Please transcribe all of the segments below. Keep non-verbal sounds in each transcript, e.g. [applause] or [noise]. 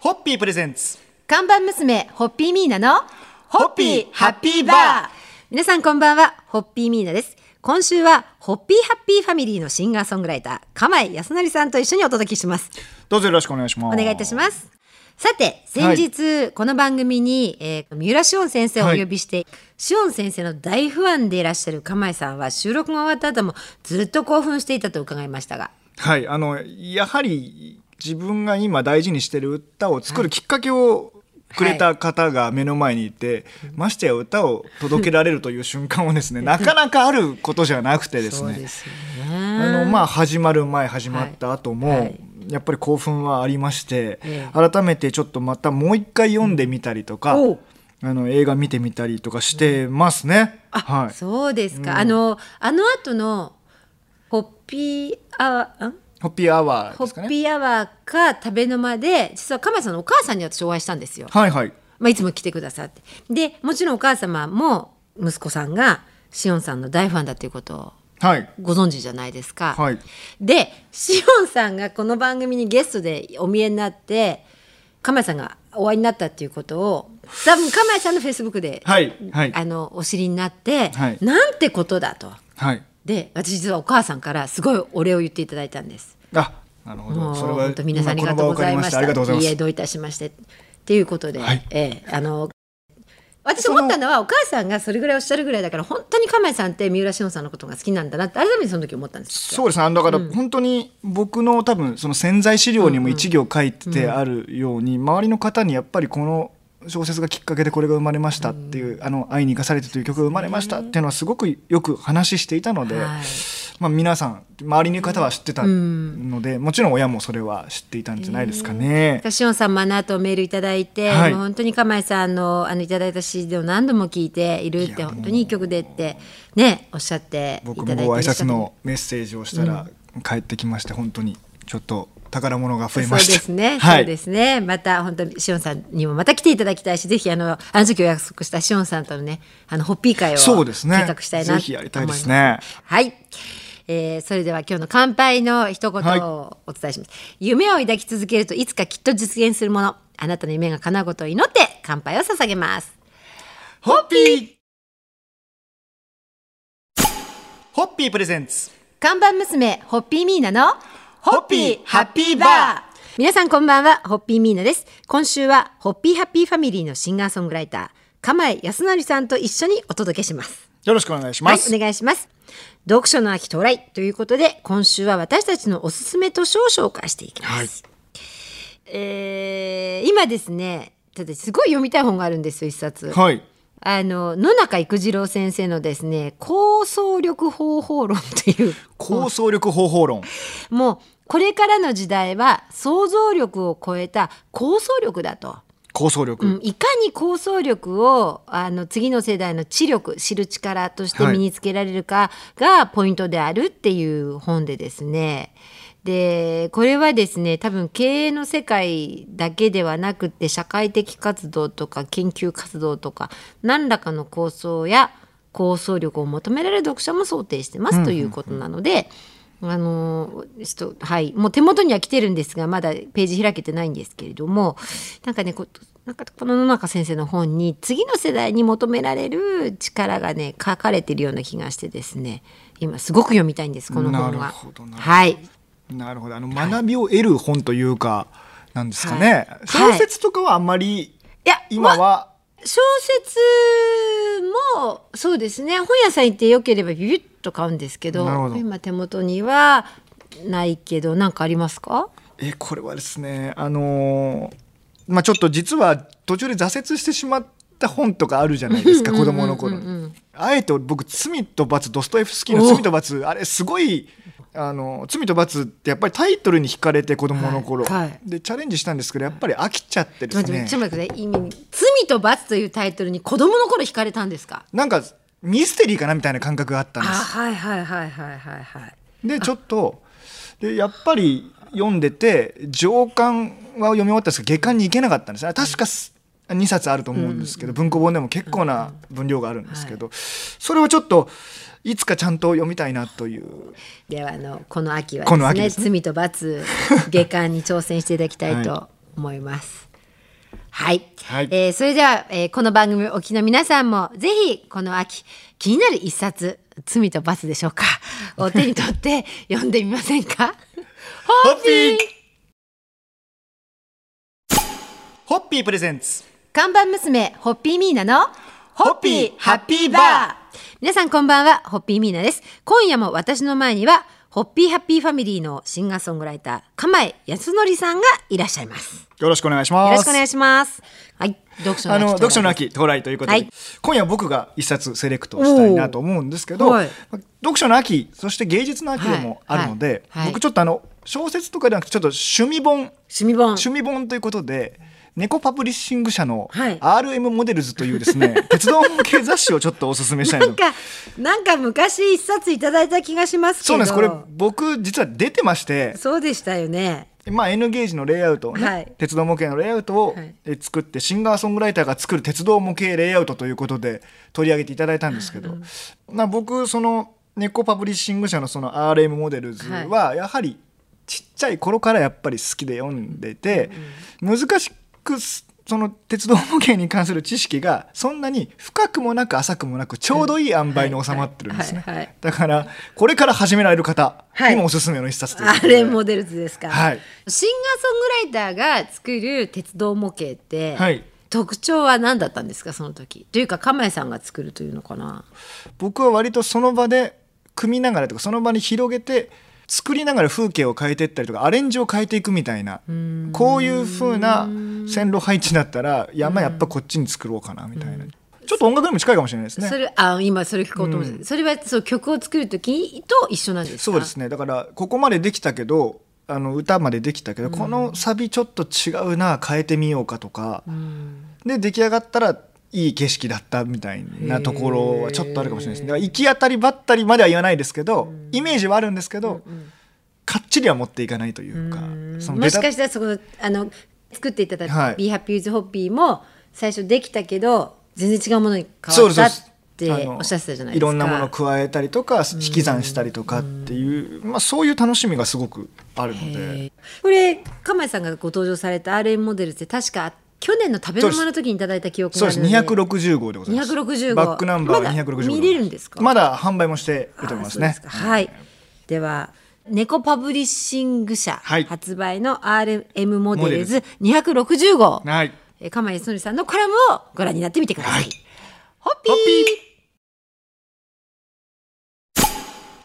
ホッピープレゼンツ看板娘、ホッピーミーナの、ホッピーハッピーバー皆さんこんばんは、ホッピーミーナです。今週は、ホッピーハッピーファミリーのシンガーソングライター、釜井康成さんと一緒にお届けします。どうぞよろしくお願いしますお願いいたします。さて、先日、この番組に、えー三浦紫音先生をお呼びして、紫音先生の大ファンでいらっしゃる釜井さんは、収録が終わった後もずっと興奮していたと伺いましたが。はいあのやはり自分が今大事にしてる歌を作るきっかけをくれた方が目の前にいて、ましてや歌を届けられるという瞬間はですね [laughs] なかなかあることじゃなくてですねそうですよあね。のまあ始まる前始まった後も、はいはいやっぱり興奮はありまして、え改めてちょっとまたもう一回読んでみたりとか、おうあの映画見てみたりとかしてますね。はい。そうですか。あの、あの後の、ホッピーアワー、ん？ホッピーアワーホですかね。ッピーアワーか食べの間で、実は鎌谷さんのお母さんに私お会いしたんですよ。はいはい。まあ、いつも来てくださって。で、もちろんお母様も息子さんがしおんさんの大ファンだということをはい。ご存知じゃないですか。はい。で、しおんさんがこの番組にゲストでお見えになって、鎌谷さんがお会いになったっていうことを、多分鎌谷さんのフェイスブックで、はい。はい。あの、お知りになって、はいなんてことだと。はい。で、私実はお母さんからすごいお礼を言っていただいたんです。あ、なるほど。それは本当皆さんありがとうございました。ありがとうございます。いえどういたしましてっていうことで、はいええあの私思ったのはお母さんがそれぐらいおっしゃるぐらいだから本当に亀井さんって三浦紫音さんのことが好きなんだなって改めてその時思ったんですそうですね。だから本当に僕の多分その潜在資料にも一行書いてあるように、周りの方にやっぱりこの小説がきっかけでこれが生まれましたっていう、あの愛に生かされてという曲が生まれましたっていうのはすごくよく話していたので、はい。まあ皆さん周りの方は知ってたので、もちろん親もそれは知っていたんじゃないですかね。紫音さんもあの後メールいただいて、はい。もう本当に亀井さんのあのいただいた CD を何度も聞いているって本当にいい曲でってねおっしゃってい僕ただいてもご挨拶のメッセージをしたら帰ってきまして本当にちょっと宝物が増えそうました。ですね、はい。そうですね。また本当にしおんさんにもまた来ていただきたいし、ぜひあのあの時お約束したしおんさんとのね、あのホッピー会をそうですね。計画したいなぜひやりたいですね。はい。えーそれでは今日の乾杯の一言をお伝えします、夢を抱き続けるといつかきっと実現するもの。あなたの夢が叶うことを祈って乾杯を捧げます。ホッピー。ホッピープレゼンツ。看板娘ホッピーミーナのホッピーハッピーバー。皆さんこんばんはホッピーミーナです。今週はホッピーハッピーファミリーのシンガーソングライター釜井康成さんと一緒にお届けします。よろしくお願いしはいます。お願いします。読書の秋到来。ということで今週は私たちのおすすめ図書を紹介していきます、えー今ですねただすごい読みたい本があるんですよ一冊、はい。あの野中育次郎先生のですね構想力方法論という構想力方法論。もうこれからの時代は想像力を超えた構想力だと。構想力。うんいかに構想力をあの次の世代の知力知る力として身につけられるかがポイントであるっていう本でですねでこれはですね多分経営の世界だけではなくて社会的活動とか研究活動とか何らかの構想や構想力を求められる読者も想定してますということなので。あのちょっとはいもう手元には来てるんですがまだページ開けてないんですけれどもなんかねこなんかこの野中先生の本に次の世代に求められる力がね書かれてるような気がしてですね今すごく読みたいんですこの本は。はいなるほど。あの学びを得る本というか、なんですかね。はい。小説とかはあんまりい。や今は、小説もそうですね。本屋さん行ってよければビビッと買うんですけど今手元にはないけど何かありますか？えこれはですねあのーまあちょっと実は途中で挫折してしまった本とかあるじゃないですか子供の頃に。あえて僕「罪と罰」ドストエフスキーの「罪と罰」あれすごいあの罪と罰ってやっぱりタイトルに惹かれて子供の頃、はいはい。でチャレンジしたんですけどやっぱり飽きちゃってですね。ちょっと待って罪と罰というタイトルに子供の頃惹かれたんですか？なんかミステリーかなみたいな感覚があったんあです。はいはいはいはいはいはい。でちょっとでやっぱり読んでて上巻は読み終わったんですけど下巻に行けなかったんですね。確かす2冊あると思うんですけど、文庫本でも結構な分量があるんですけど、それをちょっといつかちゃんと読みたいなという。ではあのこの秋はですね秋ですね。罪と罰 [laughs] 下巻に挑戦していただきたいと思います。はい、はい。えーそれでは、えーこの番組をお聞きの皆さんもぜひこの秋気になる一冊「罪と罰」でしょうか [laughs] を手に取って読んでみませんか？ホッピー！ホッピープレゼンツ。看板娘ホッピーミーナのホッピーハッピーバー皆さんこんばんはホッピーミーナです。今夜も私の前にはホッピーハッピーファミリーのシンガーソングライター釜江康則さんがいらっしゃいます。よろしくお願いします。よろしくお願いします。はい。読書のあの秋読書の秋到来ということで、はい。今夜僕が一冊セレクトしたいなと思うんですけど、はい。読書の秋そして芸術の秋でもあるので、はい。はい。僕ちょっとあの小説とかではなくてちょっと趣味本。趣味本。趣味本ということで猫パブリッシング社のはい。RM モデルズというですね、[laughs] 鉄道向け雑誌をちょっとおすすめしたいとなんかなんか昔一冊いただいた気がしますけど。そうなんです。これ僕実は出てまして。そうでしたよね。まあ、N ゲージのレイアウトをね、はい。鉄道模型のレイアウトを作ってシンガーソングライターが作る鉄道模型レイアウトということで取り上げていただいたんですけど、まあ、僕その猫パブリッシング社のその RM モデルズはやはりちっちゃい頃からやっぱり好きで読んでて、難しくすその鉄道模型に関する知識がそんなに深くもなく浅くもなくちょうどいい塩梅に収まってるんですね。だからこれから始められる方はい。にもおすすめの一冊というあで、れモデルズですか、はい。シンガーソングライターが作る鉄道模型って、はい。特徴は何だったんですかその時？というか釜江さんが作るというのかな？僕は割とその場で組みながらとかその場に広げて作りながら風景を変えていったりとかアレンジを変えていくみたいなこういう風な線路配置だったら山やっぱこっちに作ろうかなみたいな。ちょっと音楽にも近いかもしれないですね。それあ今それ聞こうと思ってた、それはそう曲を作る時と一緒なんですか？そうですね。だからここまでできたけどあの歌までできたけど、このサビちょっと違うな変えてみようかとか、で出来上がったらいい景色だったみたいなところはちょっとあるかもしれないです。ねだから行き当たりばったりまでは言わないですけど、イメージはあるんですけど、かっちりは持っていかないというか、そのもしかしたらそこあの作っていただいたはい「Be Happy with Hoppy」も最初できたけど全然違うものに変わったってあのおっしゃってたじゃないですか。いろんなものを加えたりとか引き算したりとかっていう、まあ、そういう楽しみがすごくあるので。これ釜井さんがご登場された RM モデルって確か去年の食べ物の時にいただいた記憶そうです。があるので260号でございます。260号。バックナンバーまだ260号。見れるんですか？まだ販売もしてると思いますね。はい。では猫パブリッシング社はい。発売の RM モデルズ260号、はい。えー釜井康則さんのコラムをご覧になってみてください、はい。ホッピー。ホッピー。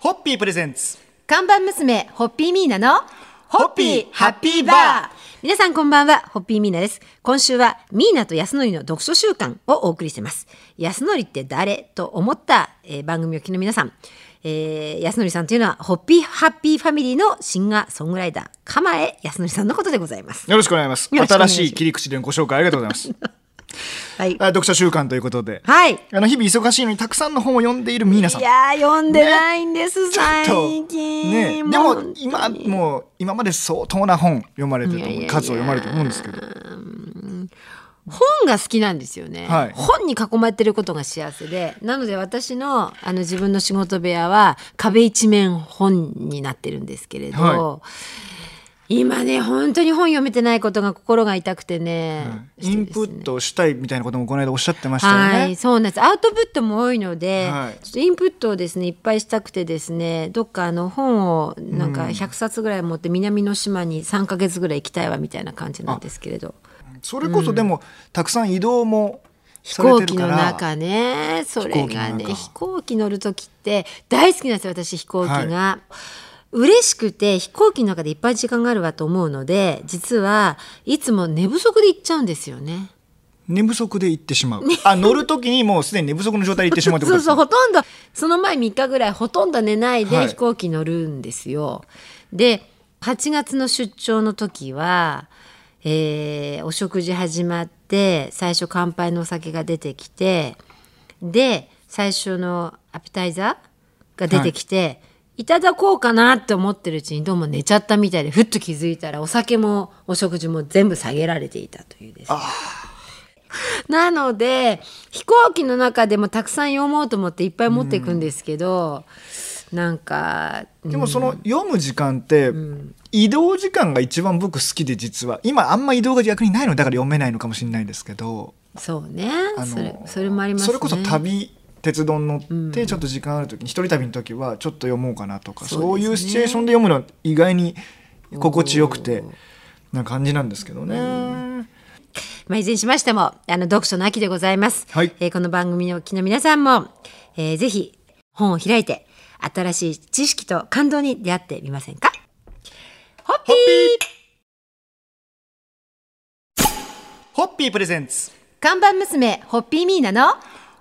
ホッピープレゼンツ。看板娘ホッピーミーナのホッピーハッピーバー。皆さんこんばんはホッピーミーナです。今週はミーナと安則の読書週間をお送りしています。安則って誰と思った、えー番組をお聞きの皆さん、えー安則さんというのはホッピーハッピーファミリーのシンガーソングライター釜江安則さんのことでございます。よろしくお願いします。よろしくお願いします。新しい切り口でのご紹介ありがとうございますはい。あ読書週間ということで。はい。あの日々忙しいのにたくさんの本を読んでいるミーナさん。いやー読んでないんです、ちょっと最近ね。でも今もう今まで相当な本読まれてる数を読まれてると思うんですけど。本が好きなんですよね、はい。本に囲まれてることが幸せで。なので私のあの自分の仕事部屋は壁一面本になってるんですけれど、は今ね本当に本読めてないことが心が痛くてね、インプットをしたいみたいなこともこの間おっしゃってましたよはい、ねそうなんです。アウトプットも多いので、はい。ちょっとインプットをですねいっぱいしたくてですね、どっかあの本をなんか100冊ぐらい持って南の島に3ヶ月ぐらい行きたいわみたいな感じなんですけれど。それこそでもたくさん移動も飛行機の中ねそれがね飛行機乗る時って大好きなんですよ私飛行機が。は嬉しくて飛行機の中でいっぱい時間があるわと思うので実はいつも寝不足で行っちゃうんですよね。寝不足で行ってしまう、あ乗る時にもうすでに寝不足の状態で行ってしまうってことそうですね。そうほとんど。その前3日ぐらいほとんど寝ないはい。で飛行機乗るんですよ。で8月の出張の時は、えーお食事始まって最初乾杯のお酒が出てきてで最初のアピタイザーが出てきて、い、ただこうかなって思ってるうちにどうも寝ちゃったみたいでふっと気づいたらお酒もお食事も全部下げられていたというですね。なので飛行機の中でもたくさん読もうと思っていっぱい持っていくんですけど、なんかでもその読む時間って、移動時間が一番僕好きで実は今あんま移動が逆にないのだから読めないのかもしれないですけど。そうね。それそれもありますね。それこそ旅鉄道に乗ってうん。ちょっと時間ある時に一人旅の時はちょっと読もうかなとかそういうシチュエーションで読むのは意外に心地よくてな感じなんですけどね。まあ、いずれにしましてもあの読書の秋でございます、はい。えーこの番組をおの皆さんも、えーぜひ本を開いて新しい知識と感動に出会ってみませんか？ホッピー。ホッピープレゼンツ。看板娘ホッピーミーナの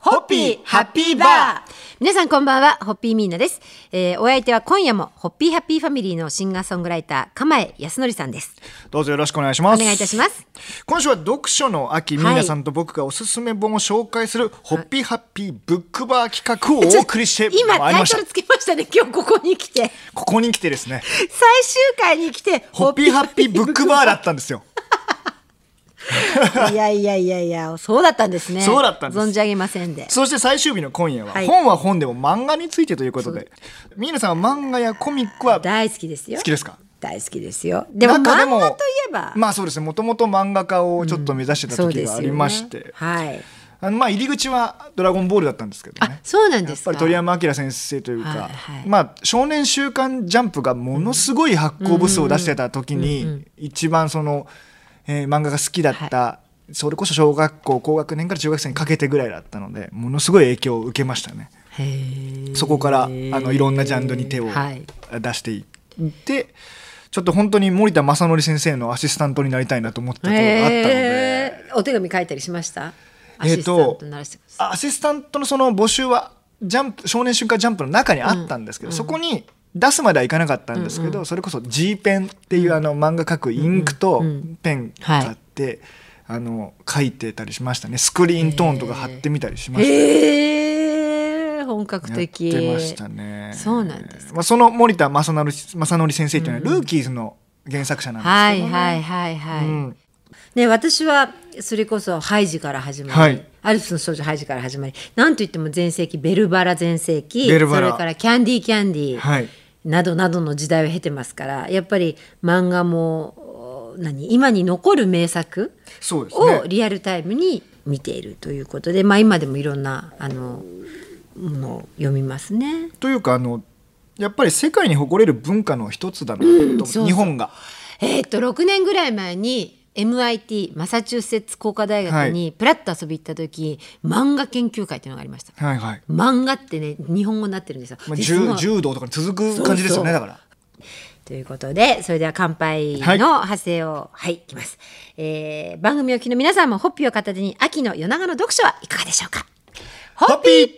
ホッピーハッピーバー。皆さんこんばんはホッピーミーナです、えーお相手は今夜もホッピーハッピーファミリーのシンガーソングライター釜江康則さんです。どうぞよろしくお願いします。お願いいたします。今週は読書の秋、はい。ミーナさんと僕がおすすめ本を紹介するホッピーハッピーブックバー企画をお送りして今タイトルつけましたね今日ここに来て。ここに来て。ですね最終回に来てホッピーハッピーブックバーだったんですよ [laughs] いやいやいやいやそうだったんですね。そうだったんです。存じ上げませんで。そして最終日の今夜は、はい。本は本でも漫画についてということでミーナさんは漫画やコミックは好大好きですよ。きですか？大好きですよ。でも漫画といえば、まあそうですね。もともと漫画家をちょっと目指してた時がありまして、はい。あのまあ入り口は「ドラゴンボール」だったんですけどあねそうなんですか。やっぱり鳥山明先生というか、はいはい。まあ少年週刊ジャンプがものすごい発行部数を出してた時に一番その、えー漫画が好きだった、それこそ小学校高学年から中学生にかけてぐらいだったのでものすごい影響を受けましたね。そこからあのいろんなジャンルに手をはい。出していって、ちょっと本当に森田正則先生のアシスタントになりたいなと思ったところがあったので。お手紙書いたりしました？アえーとアシスタントのその募集はジャンプ少年瞬間ジャンプの中にあったんですけど、そこに出すまではいかなかったんですけど、それこそ G ペンっていうあの漫画描くインクとペン買って、あの書いてたりしましたね。スクリーントーンとか貼ってみたりしました、へえ本格やっ的てましたね。そうなんですか。まあ、その森田正則正則先生というのはルーキーズの原作者なんですはいけどね、はいはいはい、うんね、私はそれこそハイジから始まり、はい。アルプスの少女ハイジから始まりなんといっても全盛期ベルバラ全盛期それからキャンディーキャンディー、はい。などなどの時代を経てますからやっぱり漫画もお何今に残る名作をね。リアルタイムに見ているということで、まあ、今でもいろんなあのものを読みますね。というかあのやっぱり世界に誇れる文化の一つだなと思う、そうそう。日本が。えーっと6年ぐらい前に MIT マサチューセッツ工科大学にプラッと遊び行った時、漫画研究会っていうのがありました。はいはい。漫画ってね日本語になってるんですよ。まあ、柔柔道とかに続く感じですよねだから。ということでそれでは乾杯の派生をはい、い、きます、えー番組をお聞きの皆さんもホッピーを片手に秋の夜長の読書はいかがでしょうか？ホッピー